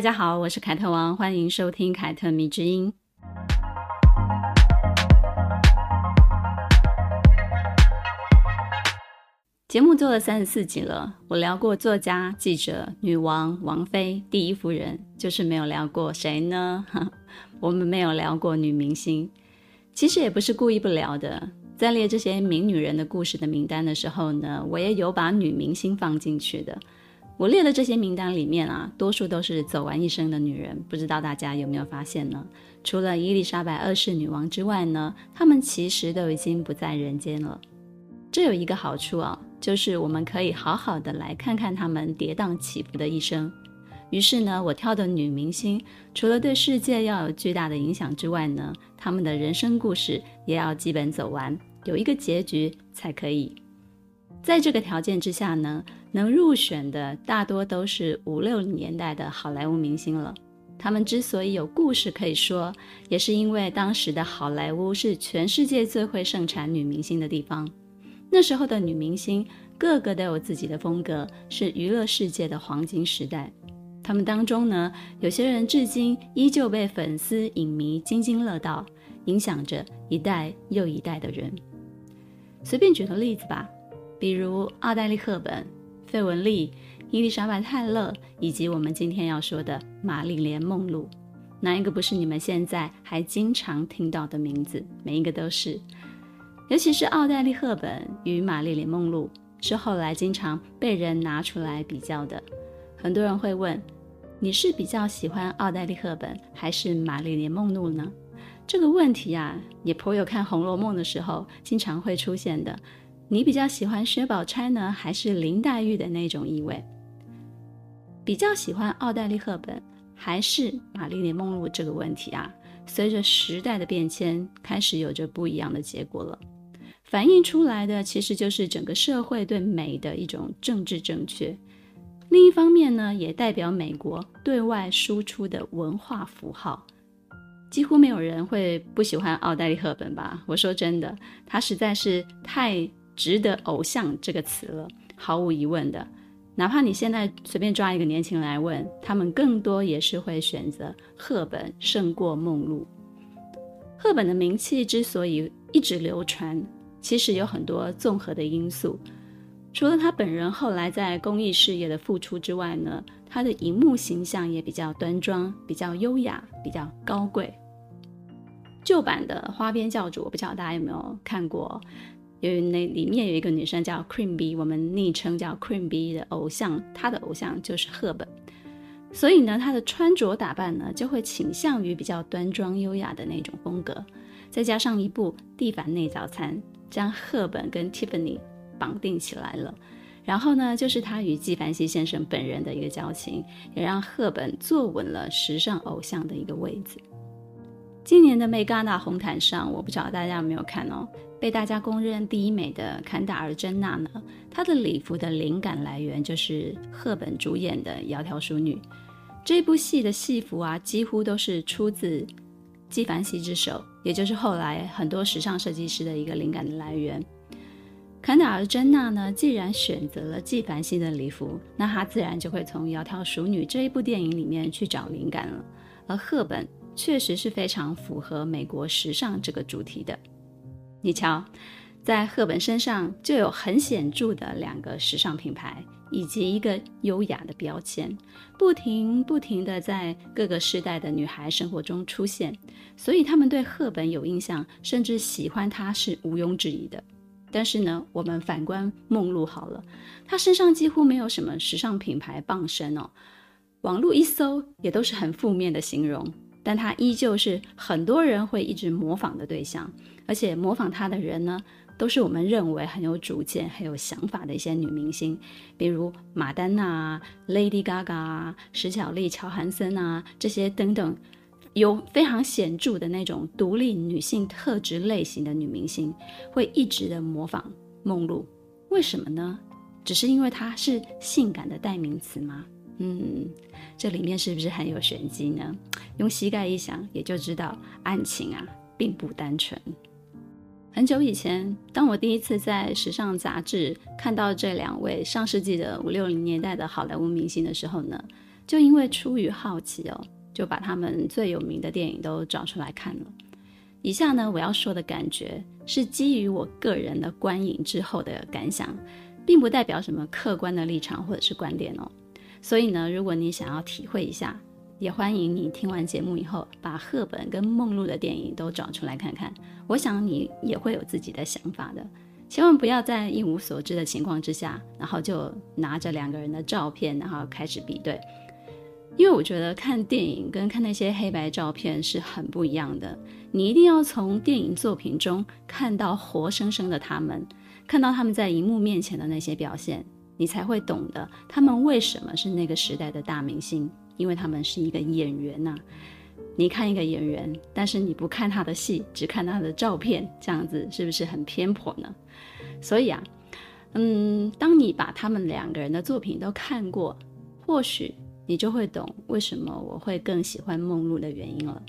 大家好，我是凯特王，欢迎收听凯特迷之音。节目做了三十四集了，我聊过作家、记者、女王、王妃、第一夫人，就是没有聊过谁呢？我们没有聊过女明星。其实也不是故意不聊的，在列这些名女人的故事的名单的时候呢，我也有把女明星放进去的。我列的这些名单里面啊，多数都是走完一生的女人，不知道大家有没有发现呢？除了伊丽莎白二世女王之外呢，她们其实都已经不在人间了。这有一个好处啊。就是我们可以好好的来看看她们跌宕起伏的一生。于是呢，我挑的女明星，除了对世界要有巨大的影响之外呢，她们的人生故事也要基本走完，有一个结局才可以。在这个条件之下呢，能入选的大多都是五六年代的好莱坞明星了。他们之所以有故事可以说，也是因为当时的好莱坞是全世界最会盛产女明星的地方。那时候的女明星个个都有自己的风格，是娱乐世界的黄金时代。他们当中呢，有些人至今依旧被粉丝影迷津津乐道，影响着一代又一代的人。随便举个例子吧，比如奥黛丽·赫本、费雯丽、伊丽莎白·泰勒，以及我们今天要说的玛丽莲·梦露，哪一个不是你们现在还经常听到的名字？每一个都是。尤其是奥黛丽·赫本与玛丽莲·梦露是后来经常被人拿出来比较的。很多人会问：你是比较喜欢奥黛丽·赫本还是玛丽莲·梦露呢？这个问题啊，也颇有看《红楼梦》的时候经常会出现的。你比较喜欢薛宝钗呢，还是林黛玉的那种意味？比较喜欢奥黛丽·赫本还是玛丽莲·梦露这个问题啊，随着时代的变迁，开始有着不一样的结果了。反映出来的其实就是整个社会对美的一种政治正确，另一方面呢，也代表美国对外输出的文化符号。几乎没有人会不喜欢奥黛丽·赫本吧？我说真的，她实在是太值得“偶像”这个词了，毫无疑问的。哪怕你现在随便抓一个年轻人来问，他们更多也是会选择赫本胜过梦露。赫本的名气之所以一直流传，其实有很多综合的因素，除了他本人后来在公益事业的付出之外呢，他的荧幕形象也比较端庄、比较优雅、比较高贵。旧版的《花边教主》，我不知道大家有没有看过，因为那里面有一个女生叫 Queen Bee，我们昵称叫 Queen Bee 的偶像，她的偶像就是赫本，所以呢，她的穿着打扮呢就会倾向于比较端庄优雅的那种风格，再加上一部《蒂凡内早餐》。将赫本跟 Tiffany 绑定起来了，然后呢，就是他与纪梵希先生本人的一个交情，也让赫本坐稳了时尚偶像的一个位置。今年的梅戛纳红毯上，我不知道大家有没有看哦，被大家公认第一美的坎达尔·珍娜呢，她的礼服的灵感来源就是赫本主演的《窈窕淑女》这部戏的戏服啊，几乎都是出自。纪梵希之手，也就是后来很多时尚设计师的一个灵感的来源。坎达尔·珍娜呢，既然选择了纪梵希的礼服，那她自然就会从《窈窕淑女》这一部电影里面去找灵感了。而赫本确实是非常符合美国时尚这个主题的。你瞧，在赫本身上就有很显著的两个时尚品牌。以及一个优雅的标签，不停不停地在各个时代的女孩生活中出现，所以他们对赫本有印象，甚至喜欢她是毋庸置疑的。但是呢，我们反观梦露好了，她身上几乎没有什么时尚品牌傍身哦，网络一搜也都是很负面的形容，但她依旧是很多人会一直模仿的对象，而且模仿她的人呢，都是我们认为很有主见、很有想法的一些女明星，比如玛丹娜、Lady Gaga、石巧丽、乔韩森啊这些等等，有非常显著的那种独立女性特质类型的女明星，会一直的模仿梦露。为什么呢？只是因为她是性感的代名词吗？嗯，这里面是不是很有玄机呢？用膝盖一想，也就知道案情啊，并不单纯。很久以前，当我第一次在时尚杂志看到这两位上世纪的五六零年代的好莱坞明星的时候呢，就因为出于好奇哦，就把他们最有名的电影都找出来看了。以下呢，我要说的感觉是基于我个人的观影之后的感想，并不代表什么客观的立场或者是观点哦。所以呢，如果你想要体会一下，也欢迎你听完节目以后，把赫本跟梦露的电影都找出来看看。我想你也会有自己的想法的。千万不要在一无所知的情况之下，然后就拿着两个人的照片，然后开始比对。因为我觉得看电影跟看那些黑白照片是很不一样的。你一定要从电影作品中看到活生生的他们，看到他们在荧幕面前的那些表现。你才会懂得他们为什么是那个时代的大明星，因为他们是一个演员呐、你看一个演员，但是你不看他的戏，只看他的照片，这样子是不是很偏颇呢？所以啊，嗯，当你把他们两个人的作品都看过，或许你就会懂为什么我会更喜欢梦露的原因了。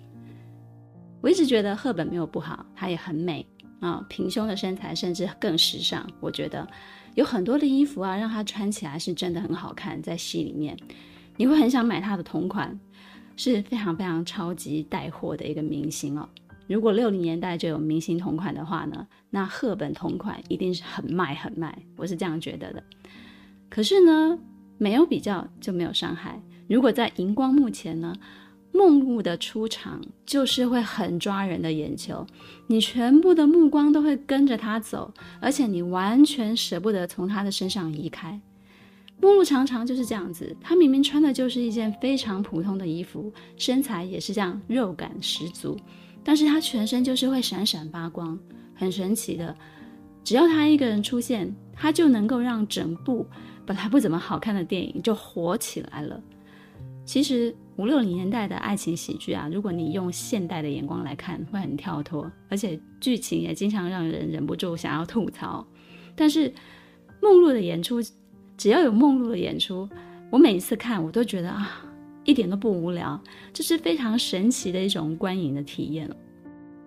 我一直觉得赫本没有不好，她也很美啊，平胸的身材甚至更时尚，我觉得。有很多的衣服啊，让她穿起来是真的很好看，在戏里面，你会很想买她的同款，是非常非常超级带货的一个明星哦。如果六零年代就有明星同款的话呢，那赫本同款一定是很卖很卖，我是这样觉得的。可是呢，没有比较就没有伤害。如果在荧光幕前呢，梦露的出场就是会很抓人的眼球，你全部的目光都会跟着他走，而且你完全舍不得从他的身上移开。梦露常常就是这样子，她明明穿的就是一件非常普通的衣服，身材也是这样肉感十足，但是她全身就是会闪闪发光，很神奇的。只要她一个人出现，她就能够让整部本来不怎么好看的电影就火起来了。其实五六零年代的爱情喜剧啊，如果你用现代的眼光来看，会很跳脱，而且剧情也经常让人忍不住想要吐槽。但是梦露的演出，只要有梦露的演出，我每一次看我都觉得啊，一点都不无聊，这是非常神奇的一种观影的体验。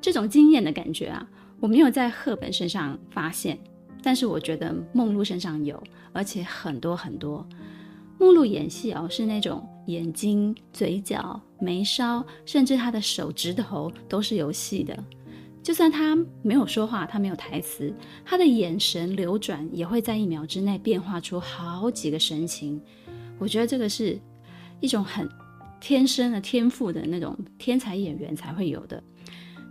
这种惊艳的感觉啊，我没有在赫本身上发现，但是我觉得梦露身上有，而且很多很多。梦露演戏哦，是那种眼睛、嘴角、眉梢，甚至他的手指头都是有戏的。就算他没有说话，他没有台词，他的眼神流转也会在一秒之内变化出好几个神情。我觉得这个是一种很天生的天赋的那种天才演员才会有的。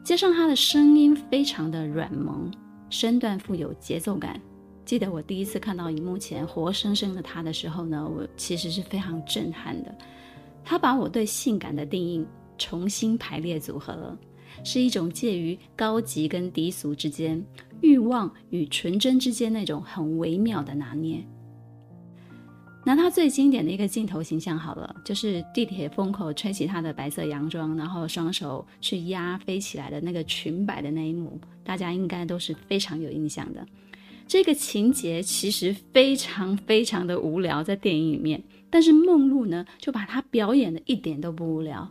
加上他的声音非常的软萌，身段富有节奏感。记得我第一次看到荧幕前活生生的他的时候呢，我其实是非常震撼的。他把我对性感的定义重新排列组合了，是一种介于高级跟低俗之间、欲望与纯真之间那种很微妙的拿捏。拿他最经典的一个镜头形象好了，就是地铁风口吹起他的白色洋装，然后双手去压飞起来的那个裙摆的那一幕，大家应该都是非常有印象的。这个情节其实非常非常的无聊，在电影里面，但是梦露呢，就把它表演的一点都不无聊。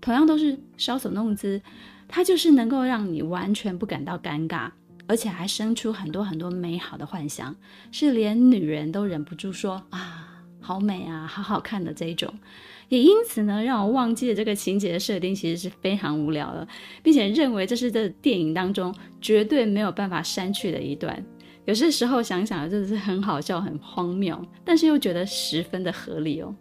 同样都是搔首弄姿，它就是能够让你完全不感到尴尬，而且还生出很多很多美好的幻想，是连女人都忍不住说啊，好美啊，好好看的这一种。也因此呢，让我忘记了这个情节的设定其实是非常无聊的，并且认为这是这电影当中绝对没有办法删去的一段。有些时候想想，真的是很好笑、很荒谬，但是又觉得十分的合理哦。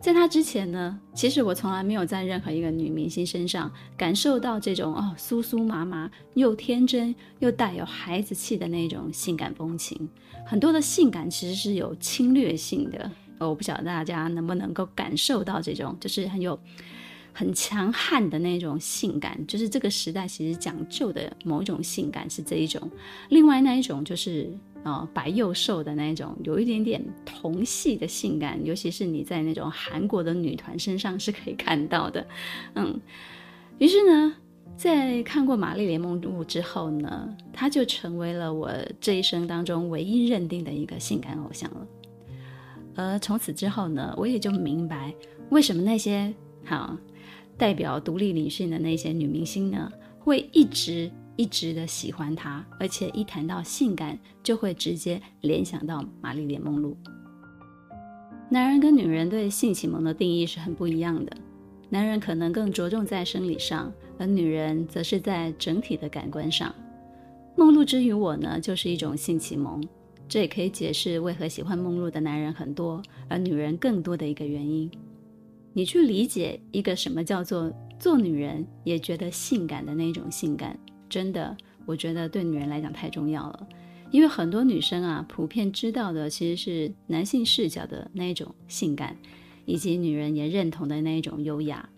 在他之前呢，其实我从来没有在任何一个女明星身上感受到这种哦酥酥麻麻、又天真又带有孩子气的那种性感风情。很多的性感其实是有侵略性的，我不晓得大家能不能够感受到这种，就是很有。很强悍的那种性感，就是这个时代其实讲究的某一种性感是这一种。另外那一种就是呃白幼瘦的那一种，有一点点童系的性感，尤其是你在那种韩国的女团身上是可以看到的。嗯，于是呢，在看过玛丽莲梦露之后呢，她就成为了我这一生当中唯一认定的一个性感偶像了。而从此之后呢，我也就明白为什么那些好代表独立女性的那些女明星呢，会一直一直的喜欢她，而且一谈到性感，就会直接联想到玛丽莲梦露。男人跟女人对性启蒙的定义是很不一样的，男人可能更着重在生理上。而女人则是在整体的感官上，梦露之于我呢，就是一种性启蒙，这也可以解释为何喜欢梦露的男人很多，而女人更多的一个原因。你去理解一个什么叫做做女人也觉得性感的那种性感，真的，我觉得对女人来讲太重要了，因为很多女生啊，普遍知道的其实是男性视角的那种性感，以及女人也认同的那一种优雅。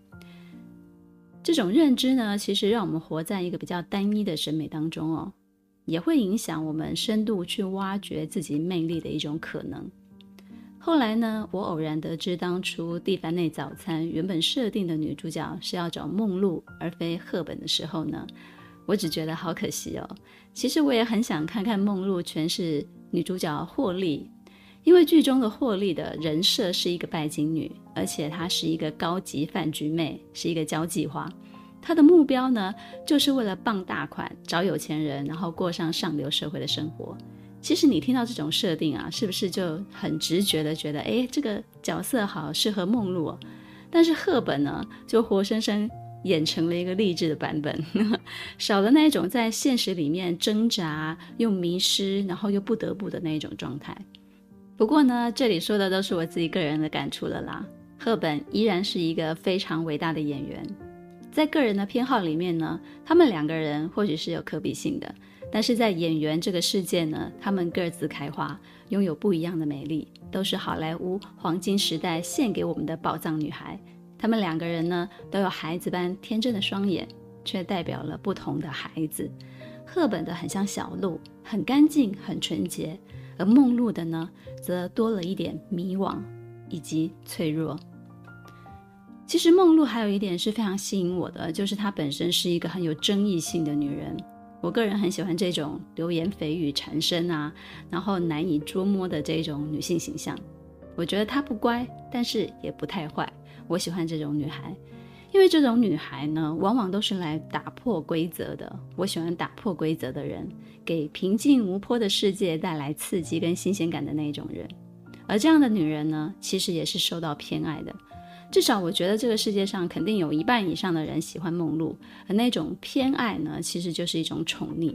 这种认知呢，其实让我们活在一个比较单一的审美当中哦，也会影响我们深度去挖掘自己魅力的一种可能。后来呢，我偶然得知，当初《蒂凡内早餐》原本设定的女主角是要找梦露而非赫本的时候呢，我只觉得好可惜哦。其实我也很想看看梦露诠释女主角霍利。因为剧中的霍利的人设是一个拜金女，而且她是一个高级饭局妹，是一个交际花。她的目标呢，就是为了傍大款、找有钱人，然后过上上流社会的生活。其实你听到这种设定啊，是不是就很直觉的觉得，哎，这个角色好适合梦露哦？但是赫本呢，就活生生演成了一个励志的版本，少了那种在现实里面挣扎又迷失，然后又不得不的那种状态。不过呢，这里说的都是我自己个人的感触了啦。赫本依然是一个非常伟大的演员，在个人的偏好里面呢，他们两个人或许是有可比性的，但是在演员这个世界呢，他们各自开花，拥有不一样的美丽，都是好莱坞黄金时代献给我们的宝藏女孩。他们两个人呢，都有孩子般天真的双眼，却代表了不同的孩子。赫本的很像小鹿，很干净，很纯洁。而梦露的呢，则多了一点迷惘以及脆弱。其实梦露还有一点是非常吸引我的，就是她本身是一个很有争议性的女人。我个人很喜欢这种流言蜚语缠身啊，然后难以捉摸的这种女性形象。我觉得她不乖，但是也不太坏。我喜欢这种女孩。因为这种女孩呢，往往都是来打破规则的。我喜欢打破规则的人，给平静无波的世界带来刺激跟新鲜感的那种人。而这样的女人呢，其实也是受到偏爱的。至少我觉得这个世界上肯定有一半以上的人喜欢梦露，而那种偏爱呢，其实就是一种宠溺。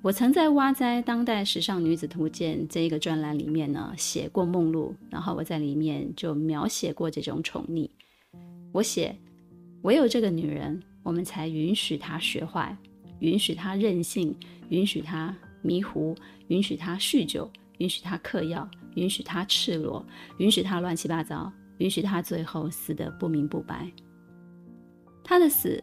我曾在《哇哉当代时尚女子图鉴》这一个专栏里面呢，写过梦露，然后我在里面就描写过这种宠溺。我写。唯有这个女人，我们才允许她学坏，允许她任性，允许她迷糊，允许她酗酒，允许她嗑药，允许她赤裸，允许她乱七八糟，允许他最后死得不明不白。他的死，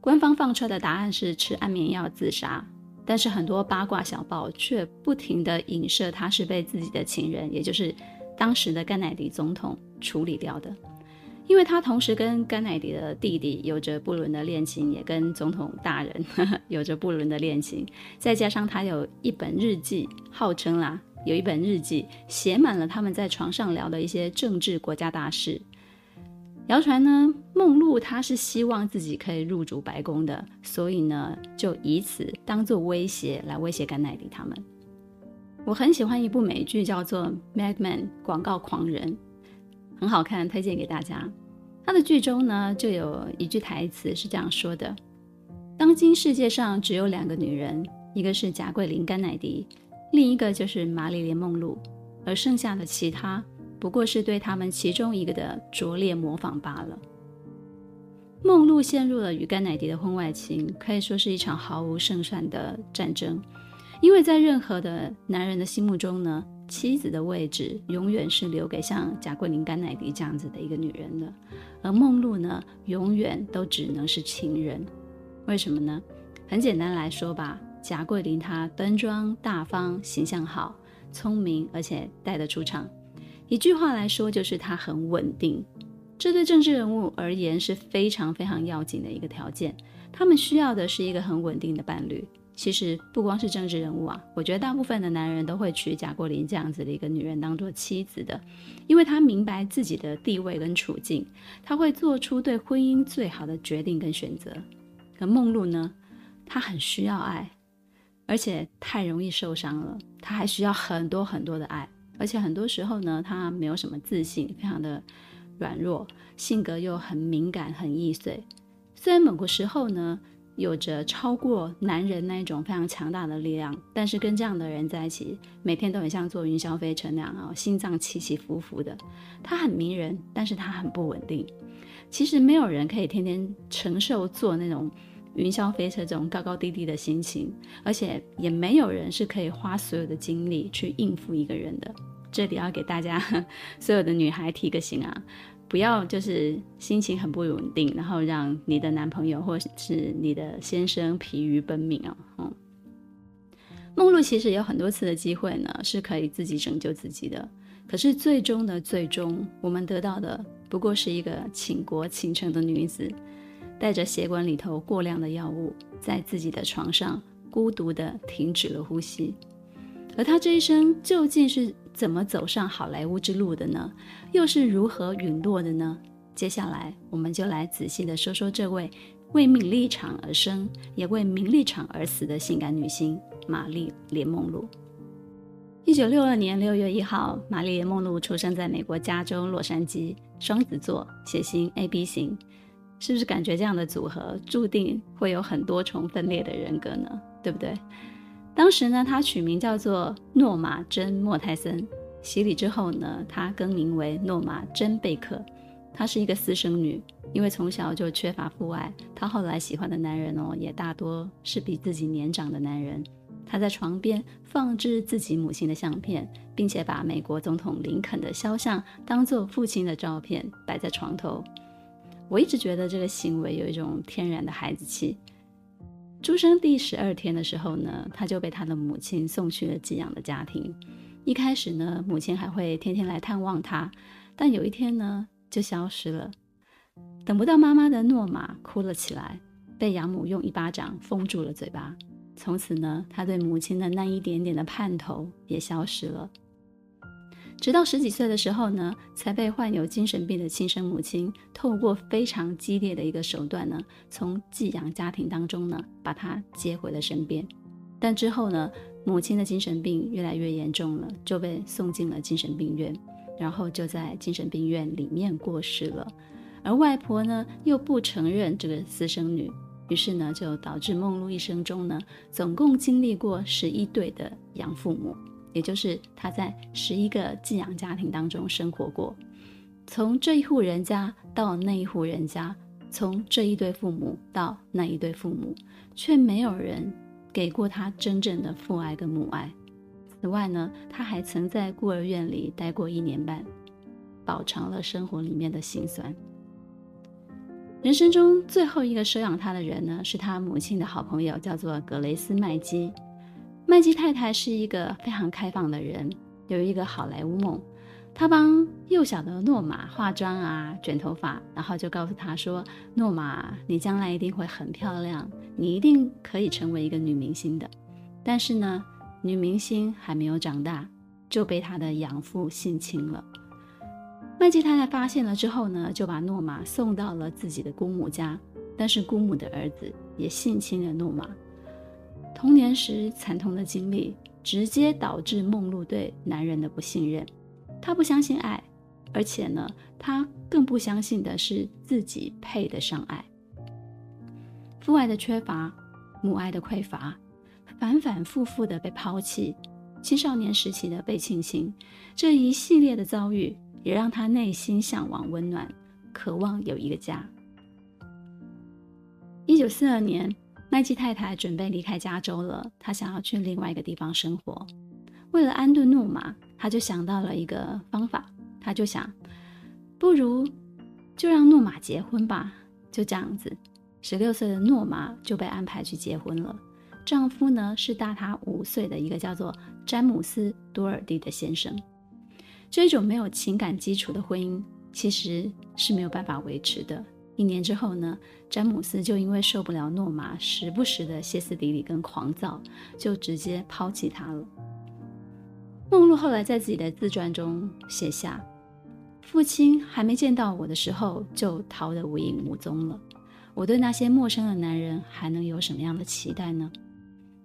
官方放出来的答案是吃安眠药自杀，但是很多八卦小报却不停地影射他是被自己的情人，也就是当时的甘乃迪总统处理掉的。因为他同时跟甘乃迪的弟弟有着不伦的恋情，也跟总统大人 有着不伦的恋情，再加上他有一本日记，号称啦有一本日记写满了他们在床上聊的一些政治国家大事。谣传呢，梦露她是希望自己可以入主白宫的，所以呢就以此当做威胁来威胁甘乃迪他们。我很喜欢一部美剧叫做《Mad Men》广告狂人。很好看，推荐给大家。他的剧中呢，就有一句台词是这样说的：“当今世界上只有两个女人，一个是贾桂琳·甘乃迪，另一个就是玛丽莲·梦露，而剩下的其他不过是对他们其中一个的拙劣模仿罢了。”梦露陷入了与甘乃迪的婚外情，可以说是一场毫无胜算的战争，因为在任何的男人的心目中呢。妻子的位置永远是留给像贾桂琳·甘乃迪这样子的一个女人的，而梦露呢，永远都只能是情人。为什么呢？很简单来说吧，贾桂林她端庄大方，形象好，聪明，而且带得出场。一句话来说，就是她很稳定。这对政治人物而言是非常非常要紧的一个条件。他们需要的是一个很稳定的伴侣。其实不光是政治人物啊，我觉得大部分的男人都会娶贾桂林这样子的一个女人当做妻子的，因为他明白自己的地位跟处境，他会做出对婚姻最好的决定跟选择。可梦露呢，她很需要爱，而且太容易受伤了，他还需要很多很多的爱，而且很多时候呢，他没有什么自信，非常的软弱，性格又很敏感、很易碎。虽然某个时候呢，有着超过男人那种非常强大的力量，但是跟这样的人在一起，每天都很像坐云霄飞车那样啊，心脏起起伏伏的。他很迷人，但是他很不稳定。其实没有人可以天天承受做那种云霄飞车这种高高低低的心情，而且也没有人是可以花所有的精力去应付一个人的。这里要给大家 所有的女孩提个醒啊。不要就是心情很不稳定，然后让你的男朋友或是你的先生疲于奔命啊！嗯，梦露其实有很多次的机会呢，是可以自己拯救自己的。可是最终的最终，我们得到的不过是一个倾国倾城的女子，带着血管里头过量的药物，在自己的床上孤独地停止了呼吸。而她这一生究竟是怎么走上好莱坞之路的呢？又是如何陨落的呢？接下来，我们就来仔细地说说这位为名利场而生，也为名利场而死的性感女星玛丽莲梦露。一九六二年六月一号，玛丽莲梦露出生在美国加州洛杉矶，双子座，血型 AB 型。是不是感觉这样的组合注定会有很多重分裂的人格呢？对不对？当时呢，他取名叫做诺玛珍莫泰森。洗礼之后呢，他更名为诺玛珍贝克。她是一个私生女，因为从小就缺乏父爱，她后来喜欢的男人哦，也大多是比自己年长的男人。她在床边放置自己母亲的相片，并且把美国总统林肯的肖像当做父亲的照片摆在床头。我一直觉得这个行为有一种天然的孩子气。出生第十二天的时候呢，他就被他的母亲送去了寄养的家庭。一开始呢，母亲还会天天来探望他，但有一天呢，就消失了。等不到妈妈的诺玛哭了起来，被养母用一巴掌封住了嘴巴。从此呢，他对母亲的那一点点的盼头也消失了。直到十几岁的时候呢，才被患有精神病的亲生母亲透过非常激烈的一个手段呢，从寄养家庭当中呢，把他接回了身边。但之后呢，母亲的精神病越来越严重了，就被送进了精神病院，然后就在精神病院里面过世了。而外婆呢，又不承认这个私生女，于是呢，就导致梦露一生中呢，总共经历过十一对的养父母。也就是他在十一个寄养家庭当中生活过，从这一户人家到那一户人家，从这一对父母到那一对父母，却没有人给过他真正的父爱跟母爱。此外呢，他还曾在孤儿院里待过一年半，饱尝了生活里面的辛酸。人生中最后一个收养他的人呢，是他母亲的好朋友，叫做格雷斯麦基。麦基太太是一个非常开放的人，有一个好莱坞梦。她帮幼小的诺玛化妆啊，卷头发，然后就告诉她说：“诺玛，你将来一定会很漂亮，你一定可以成为一个女明星的。”但是呢，女明星还没有长大，就被她的养父性侵了。麦基太太发现了之后呢，就把诺玛送到了自己的姑母家，但是姑母的儿子也性侵了诺玛。童年时惨痛的经历，直接导致梦露对男人的不信任。她不相信爱，而且呢，她更不相信的是自己配得上爱。父爱的缺乏，母爱的匮乏，反反复复的被抛弃，青少年时期的被性侵，这一系列的遭遇，也让她内心向往温暖，渴望有一个家。一九四二年。麦基太太准备离开加州了，她想要去另外一个地方生活。为了安顿诺玛，她就想到了一个方法。她就想，不如就让诺玛结婚吧。就这样子，十六岁的诺玛就被安排去结婚了。丈夫呢，是大她五岁的一个叫做詹姆斯·多尔蒂的先生。这种没有情感基础的婚姻，其实是没有办法维持的。一年之后呢，詹姆斯就因为受不了诺玛时不时的歇斯底里跟狂躁，就直接抛弃他了。梦露后来在自己的自传中写下：“父亲还没见到我的时候，就逃得无影无踪了。我对那些陌生的男人还能有什么样的期待呢？”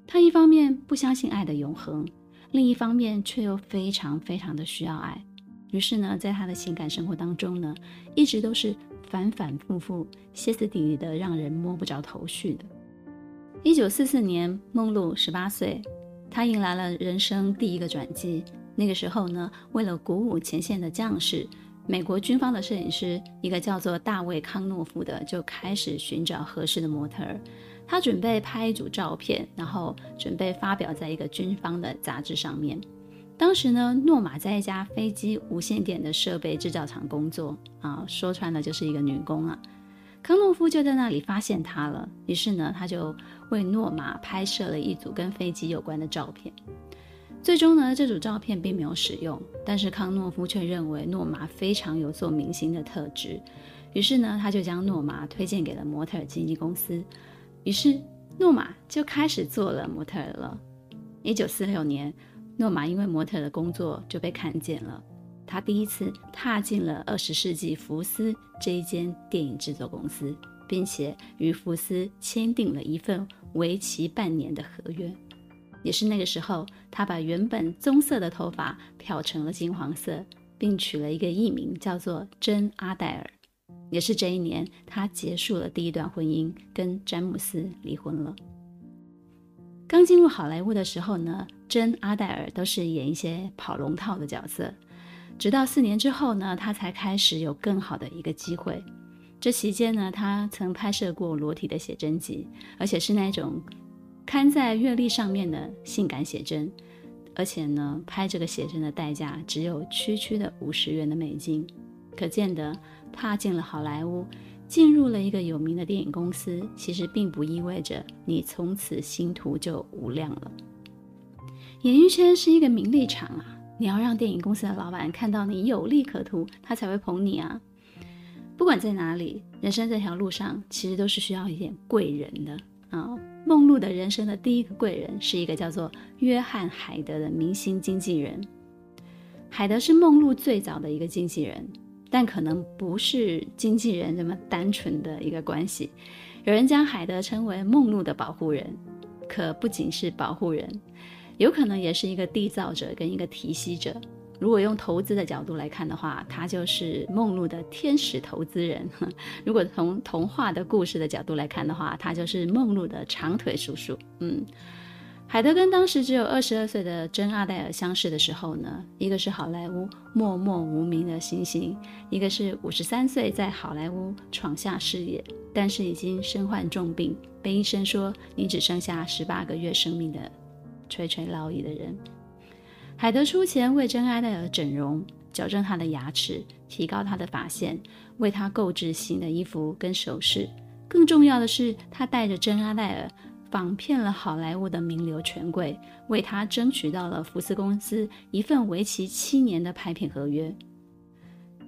他一方面不相信爱的永恒，另一方面却又非常非常的需要爱。于是呢，在他的情感生活当中呢，一直都是。反反复复、歇斯底里的，让人摸不着头绪的。一九四四年，梦露十八岁，她迎来了人生第一个转机。那个时候呢，为了鼓舞前线的将士，美国军方的摄影师，一个叫做大卫·康诺夫的，就开始寻找合适的模特儿。他准备拍一组照片，然后准备发表在一个军方的杂志上面。当时呢，诺玛在一家飞机无线电的设备制造厂工作啊，说穿了就是一个女工啊。康诺夫就在那里发现她了，于是呢，他就为诺玛拍摄了一组跟飞机有关的照片。最终呢，这组照片并没有使用，但是康诺夫却认为诺玛非常有做明星的特质，于是呢，他就将诺玛推荐给了模特经纪公司，于是诺玛就开始做了模特了。一九四六年。诺玛因为模特的工作就被看见了，他第一次踏进了二十世纪福斯这一间电影制作公司，并且与福斯签订了一份为期半年的合约。也是那个时候，他把原本棕色的头发漂成了金黄色，并取了一个艺名叫做珍阿黛尔。也是这一年，他结束了第一段婚姻，跟詹姆斯离婚了。刚进入好莱坞的时候呢，珍阿黛尔都是演一些跑龙套的角色，直到四年之后呢，她才开始有更好的一个机会。这期间呢，他曾拍摄过裸体的写真集，而且是那种刊在月历上面的性感写真，而且呢，拍这个写真的代价只有区区的五十元的美金，可见得踏进了好莱坞。进入了一个有名的电影公司，其实并不意味着你从此星途就无量了。演艺圈是一个名利场啊，你要让电影公司的老板看到你有利可图，他才会捧你啊。不管在哪里，人生这条路上其实都是需要一点贵人的啊。梦露的人生的第一个贵人是一个叫做约翰·海德的明星经纪人。海德是梦露最早的一个经纪人。但可能不是经纪人这么单纯的一个关系。有人将海德称为梦露的保护人，可不仅是保护人，有可能也是一个缔造者跟一个提携者。如果用投资的角度来看的话，他就是梦露的天使投资人；如果从童话的故事的角度来看的话，他就是梦露的长腿叔叔。嗯。海德跟当时只有二十二岁的珍阿黛尔相识的时候呢，一个是好莱坞默默无名的星星，一个是五十三岁在好莱坞闯下事业，但是已经身患重病，被医生说你只剩下十八个月生命的垂垂老矣的人。海德出钱为珍阿黛尔整容，矫正她的牙齿，提高她的发线，为她购置新的衣服跟首饰。更重要的是，他带着珍阿黛尔。仿骗了好莱坞的名流权贵，为他争取到了福斯公司一份为期七年的拍片合约。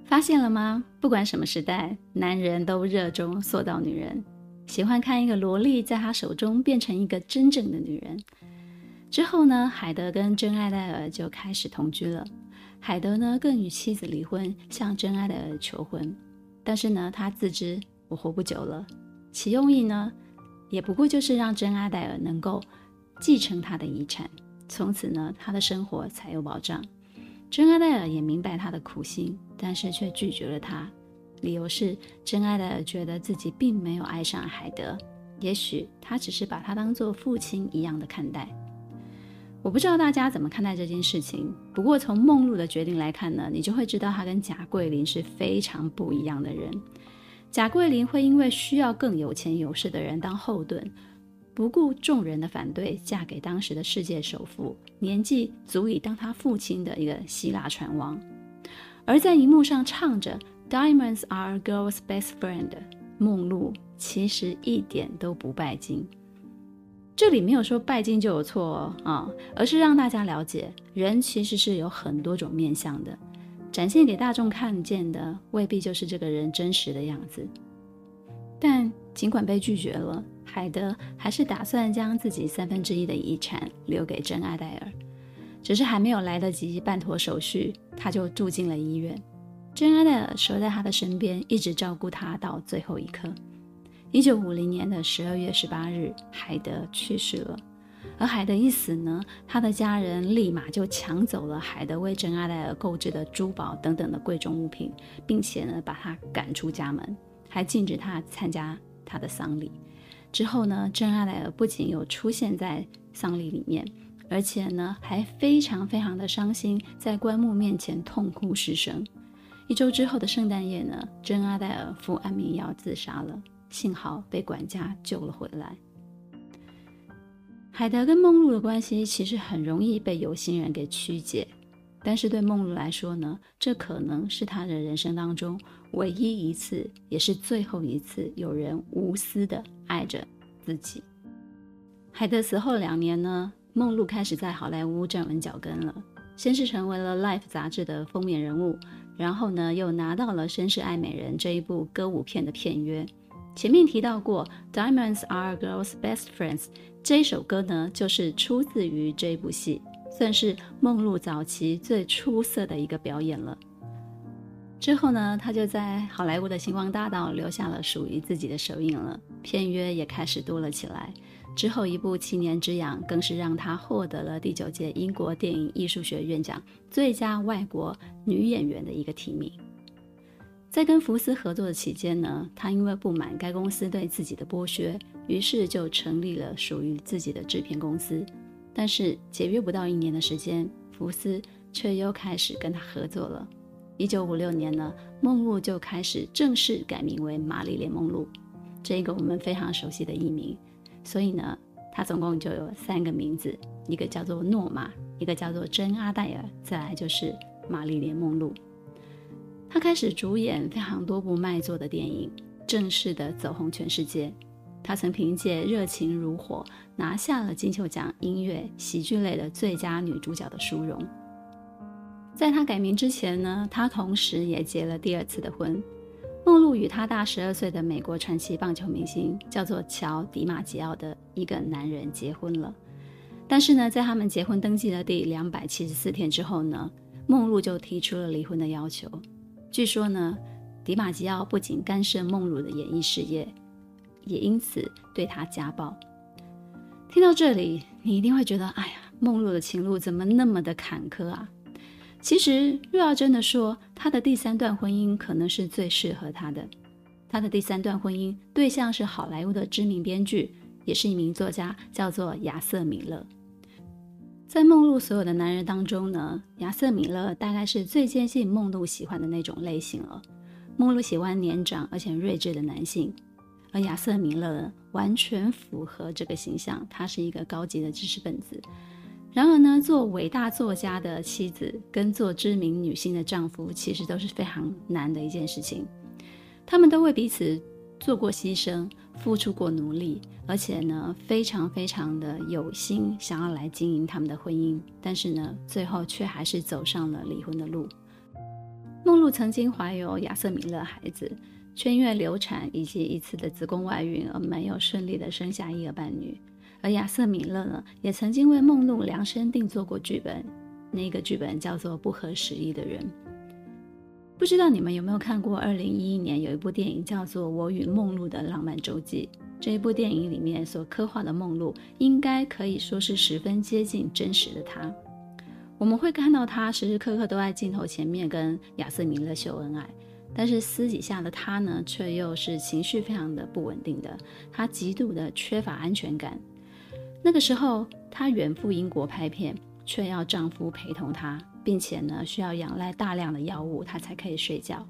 发现了吗？不管什么时代，男人都热衷塑造女人，喜欢看一个萝莉在他手中变成一个真正的女人。之后呢，海德跟珍爱戴尔就开始同居了。海德呢，更与妻子离婚，向珍爱戴尔求婚。但是呢，他自知我活不久了，其用意呢？也不过就是让珍爱戴尔能够继承他的遗产，从此呢，他的生活才有保障。珍爱戴尔也明白他的苦心，但是却拒绝了他，理由是珍爱戴尔觉得自己并没有爱上海德，也许他只是把他当做父亲一样的看待。我不知道大家怎么看待这件事情，不过从梦露的决定来看呢，你就会知道她跟贾桂林是非常不一样的人。贾桂林会因为需要更有钱有势的人当后盾，不顾众人的反对，嫁给当时的世界首富，年纪足以当他父亲的一个希腊船王。而在荧幕上唱着 “Diamonds are a girl's best friend”，梦露其实一点都不拜金。这里没有说拜金就有错啊、而是让大家了解，人其实是有很多种面相的。展现给大众看见的未必就是这个人真实的样子。但尽管被拒绝了，海德还是打算将自己三分之一的遗产留给珍阿黛尔。只是还没有来得及办妥手续，他就住进了医院。珍阿黛尔守在他的身边，一直照顾他到最后一刻。一九五零年的十二月十八日，海德去世了。而海德一死呢，他的家人立马就抢走了海德为珍阿黛尔购置的珠宝等等的贵重物品，并且呢，把他赶出家门，还禁止他参加他的丧礼。之后呢，珍阿黛尔不仅有出现在丧礼里面，而且呢，还非常非常的伤心，在棺木面前痛哭失声。一周之后的圣诞夜呢，珍阿黛尔服安眠药自杀了，幸好被管家救了回来。海德跟梦露的关系其实很容易被有心人给曲解，但是对梦露来说呢，这可能是她的人生当中唯一一次，也是最后一次有人无私的爱着自己。海德死后两年呢，梦露开始在好莱坞站稳脚跟了，先是成为了《Life》杂志的封面人物，然后呢，又拿到了《绅士爱美人》这一部歌舞片的片约。前面提到过，《Diamonds Are Girl's Best Friends》这首歌呢，就是出自于这部戏，算是梦露早期最出色的一个表演了。之后呢，他就在好莱坞的星光大道留下了属于自己的手印了，片约也开始多了起来。之后一部《七年之痒》更是让他获得了第九届英国电影艺术学院奖最佳外国女演员的一个提名。在跟福斯合作的期间呢，他因为不满该公司对自己的剥削，于是就成立了属于自己的制片公司。但是解约不到一年的时间，福斯却又开始跟他合作了。一九五六年呢，梦露就开始正式改名为玛丽莲梦露，这一个我们非常熟悉的艺名。所以呢，他总共就有三个名字，一个叫做诺玛，一个叫做珍阿黛尔，再来就是玛丽莲梦露。他开始主演非常多部卖座的电影，正式的走红全世界。他曾凭借《热情如火》拿下了金球奖音乐喜剧类的最佳女主角的殊荣。在他改名之前呢，他同时也结了第二次的婚。梦露与他大十二岁的美国传奇棒球明星叫做乔·迪马吉奥的一个男人结婚了。但是呢，在他们结婚登记的第两百七十四天之后呢，梦露就提出了离婚的要求。据说呢，迪马吉奥不仅干涉梦露的演艺事业，也因此对她家暴。听到这里，你一定会觉得，哎呀，梦露的情路怎么那么的坎坷啊？其实，若要真的说，她的第三段婚姻可能是最适合她的。她的第三段婚姻对象是好莱坞的知名编剧，也是一名作家，叫做亚瑟米勒。在梦露所有的男人当中呢，亚瑟米勒大概是最接近梦露喜欢的那种类型了。梦露喜欢年长而且睿智的男性，而亚瑟米勒完全符合这个形象。他是一个高级的知识分子。然而呢，做伟大作家的妻子跟做知名女性的丈夫，其实都是非常难的一件事情。他们都为彼此做过牺牲，付出过努力。而且呢，非常非常的有心，想要来经营他们的婚姻，但是呢，最后却还是走上了离婚的路。梦露曾经怀有亚瑟米勒孩子，却因为流产以及一次的子宫外孕而没有顺利的生下一儿半女。而亚瑟米勒呢，也曾经为梦露量身定做过剧本，那个剧本叫做《不合时宜的人》。不知道你们有没有看过？二零一一年有一部电影叫做《我与梦露的浪漫周记》。这一部电影里面所刻画的梦露，应该可以说是十分接近真实的她。我们会看到她时时刻刻都在镜头前面跟亚瑟米勒秀恩爱，但是私底下的她呢，却又是情绪非常的不稳定的。她极度的缺乏安全感。那个时候，她远赴英国拍片，却要丈夫陪同她，并且呢，需要仰赖大量的药物，她才可以睡觉。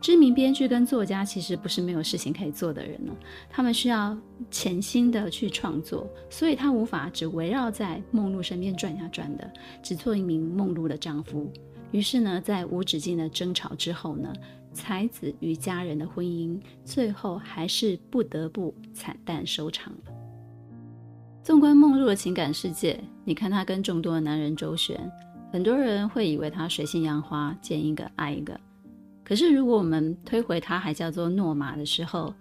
知名编剧跟作家其实不是没有事情可以做的人呢，他们需要潜心的去创作，所以他无法只围绕在梦露身边转呀转的，只做一名梦露的丈夫。于是呢，在无止境的争吵之后呢，才子与家人的婚姻最后还是不得不惨淡收场了。纵观梦露的情感世界，你看她跟众多的男人周旋，很多人会以为她水性杨花，见一个爱一个。可是，如果我们推回她还叫做诺玛的时候，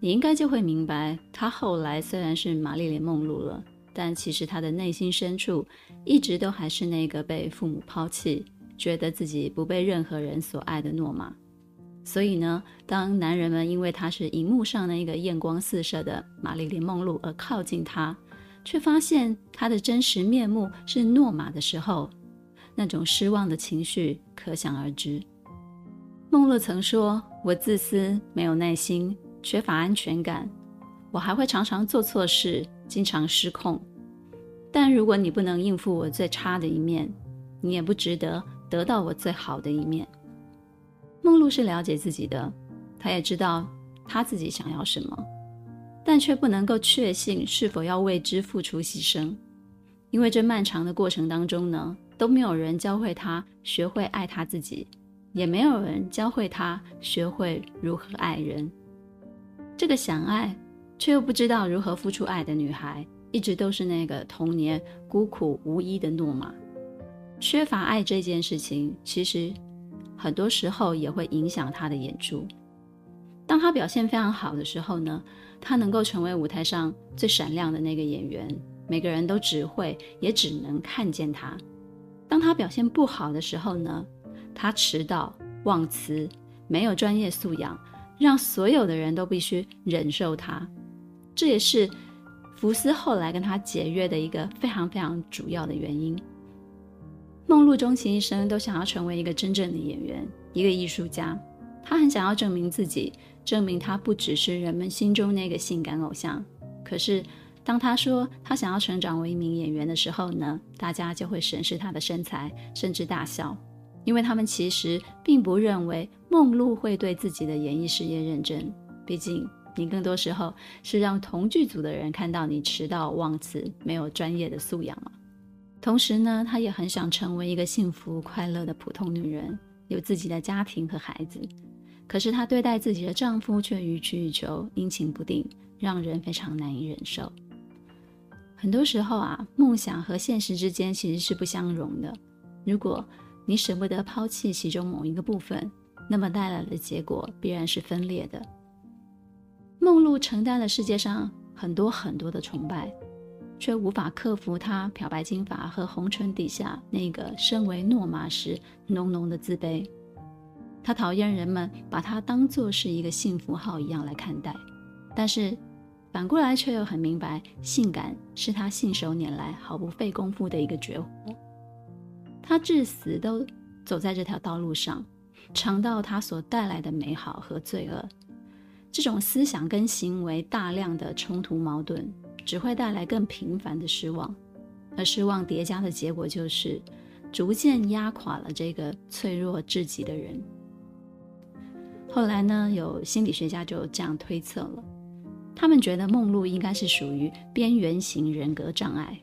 你应该就会明白，她后来虽然是玛丽莲梦露了，但其实她的内心深处一直都还是那个被父母抛弃、觉得自己不被任何人所爱的诺玛。所以呢，当男人们因为她是荧幕上那个艳光四射的玛丽莲梦露而靠近她，却发现他的真实面目是诺玛的时候，那种失望的情绪可想而知。梦露曾说：“我自私，没有耐心。”缺乏安全感，我还会常常做错事，经常失控。但如果你不能应付我最差的一面，你也不值得得到我最好的一面。梦露是了解自己的，她也知道她自己想要什么，但却不能够确信是否要为之付出牺牲，因为这漫长的过程当中呢，都没有人教会她学会爱她自己，也没有人教会她学会如何爱人。这个想爱却又不知道如何付出爱的女孩，一直都是那个童年孤苦无依的诺玛。缺乏爱这件事情，其实很多时候也会影响她的演出。当他表现非常好的时候呢，他能够成为舞台上最闪亮的那个演员，每个人都只会也只能看见他。当他表现不好的时候呢，他迟到、忘词、没有专业素养。让所有的人都必须忍受他，这也是福斯后来跟他解约的一个非常非常主要的原因。梦露终其一生都想要成为一个真正的演员，一个艺术家。他很想要证明自己，证明他不只是人们心中那个性感偶像。可是，当他说他想要成长为一名演员的时候呢，大家就会审视他的身材，甚至大笑。因为他们其实并不认为梦露会对自己的演艺事业认真，毕竟你更多时候是让同剧组的人看到你迟到忘词、没有专业的素养嘛。同时呢，她也很想成为一个幸福快乐的普通女人，有自己的家庭和孩子。可是她对待自己的丈夫却予取予求、阴晴不定，让人非常难以忍受。很多时候啊，梦想和现实之间其实是不相容的。如果你舍不得抛弃其中某一个部分，那么带来的结果必然是分裂的。梦露承担了世界上很多很多的崇拜，却无法克服她漂白金发和红唇底下那个身为诺玛时浓浓的自卑。他讨厌人们把他当作是一个幸福号一样来看待，但是反过来却又很明白，性感是他信手拈来、毫不费功夫的一个绝活。他至死都走在这条道路上，尝到它所带来的美好和罪恶。这种思想跟行为大量的冲突矛盾，只会带来更频繁的失望，而失望叠加的结果就是逐渐压垮了这个脆弱至极的人。后来呢，有心理学家就这样推测了，他们觉得梦露应该是属于边缘型人格障碍。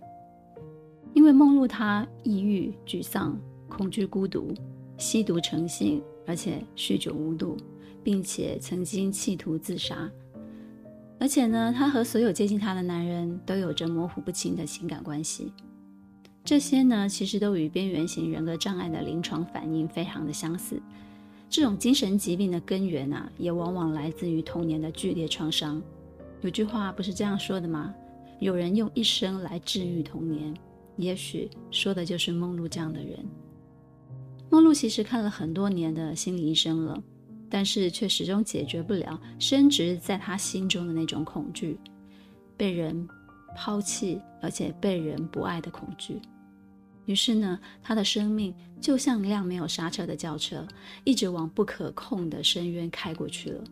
因为梦露她抑郁、沮丧、恐惧、孤独、吸毒成性，而且酗酒无度，并且曾经企图自杀。而且呢，她和所有接近她的男人都有着模糊不清的情感关系。这些呢，其实都与边缘型人格障碍的临床反应非常的相似。这种精神疾病的根源啊，也往往来自于童年的剧烈创伤。有句话不是这样说的吗？有人用一生来治愈童年。也许说的就是梦露这样的人。梦露其实看了很多年的心理医生了，但是却始终解决不了深植在他心中的那种恐惧，被人抛弃而且被人不爱的恐惧。于是呢，他的生命就像一辆没有刹车的轿车，一直往不可控的深渊开过去了。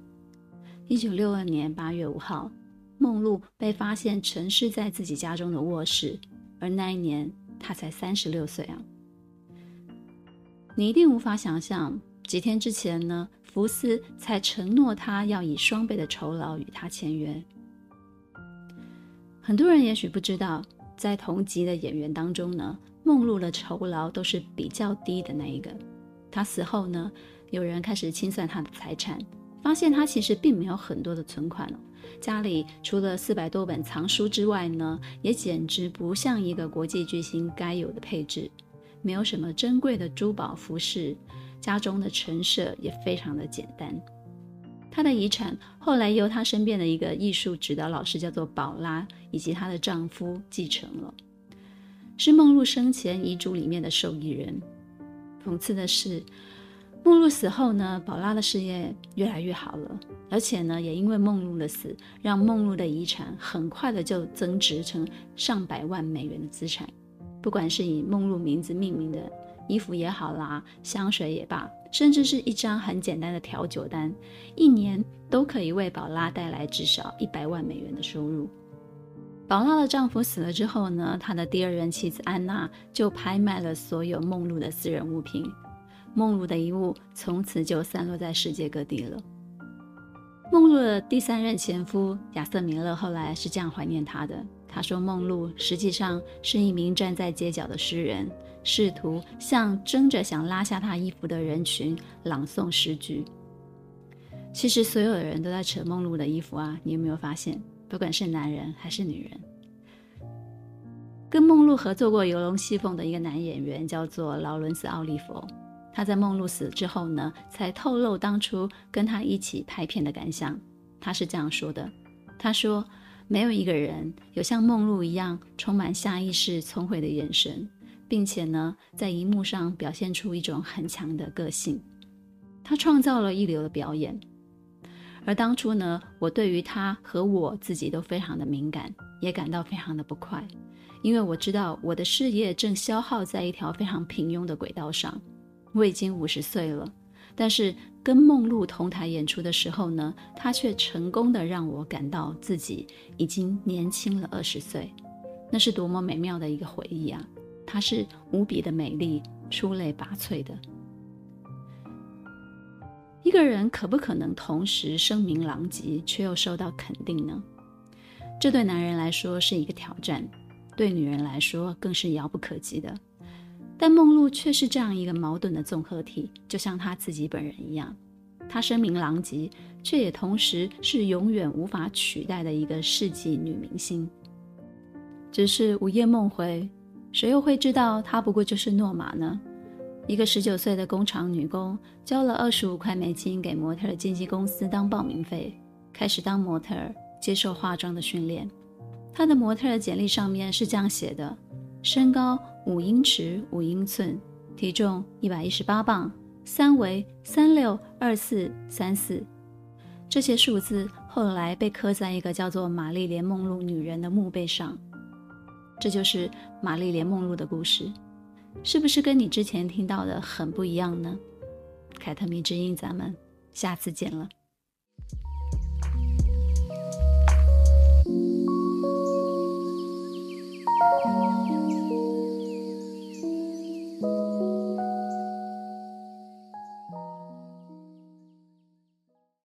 一九六二年八月五号，梦露被发现沉尸在自己家中的卧室。而那一年，他才三十六岁啊！你一定无法想象，几天之前呢，福斯才承诺他要以双倍的酬劳与他签约。很多人也许不知道，在同级的演员当中呢，梦露的酬劳都是比较低的那一个。他死后呢，有人开始清算他的财产，发现他其实并没有很多的存款哦。家里除了四百多本藏书之外呢，也简直不像一个国际巨星该有的配置，没有什么珍贵的珠宝服饰，家中的陈设也非常的简单。她的遗产后来由她身边的一个艺术指导老师叫做宝拉以及她的丈夫继承了，是梦露生前遗嘱里面的受益人。讽刺的是，梦露死后呢，宝拉的事业越来越好了，而且呢，也因为梦露的死，让梦露的遗产很快的就增值成上百万美元的资产。不管是以梦露名字命名的衣服也好啦，香水也罢，甚至是一张很简单的调酒单，一年都可以为宝拉带来至少一百万美元的收入。宝拉的丈夫死了之后呢，她的第二任妻子安娜就拍卖了所有梦露的私人物品，梦露的遗物从此就散落在世界各地了。梦露的第三任前夫亚瑟·米勒后来是这样怀念她的。他说：“梦露实际上是一名站在街角的诗人，试图向争着想拉下她衣服的人群朗诵诗句。其实所有的人都在扯梦露的衣服啊！你有没有发现？不管是男人还是女人，跟梦露合作过《游龙戏凤》的一个男演员叫做劳伦斯·奥利弗，他在梦露死之后呢，才透露当初跟他一起拍片的感想。他是这样说的：他说。”没有一个人有像梦露一样充满下意识、聪慧的眼神，并且呢，在荧幕上表现出一种很强的个性。他创造了一流的表演，而当初呢，我对于他和我自己都非常的敏感，也感到非常的不快，因为我知道我的事业正消耗在一条非常平庸的轨道上。我已经五十岁了。但是跟梦露同台演出的时候呢，她却成功的让我感到自己已经年轻了二十岁，那是多么美妙的一个回忆啊！她是无比的美丽、出类拔萃的。一个人可不可能同时声名狼藉却又受到肯定呢？这对男人来说是一个挑战，对女人来说更是遥不可及的。但梦露却是这样一个矛盾的综合体，就像她自己本人一样，她声名狼藉，却也同时是永远无法取代的一个世纪女明星。只是午夜梦回，谁又会知道她不过就是诺玛呢？一个十九岁的工厂女工，交了二十五块美金给模特经纪公司当报名费，开始当模特，接受化妆的训练。她的模特简历上面是这样写的：身高。五英尺五英寸，体重一百一十八磅，三围三六二四三四。这些数字后来被刻在一个叫做玛丽莲梦露女人的墓碑上。这就是玛丽莲梦露的故事，是不是跟你之前听到的很不一样呢？凯特蜜之音，咱们下次见了。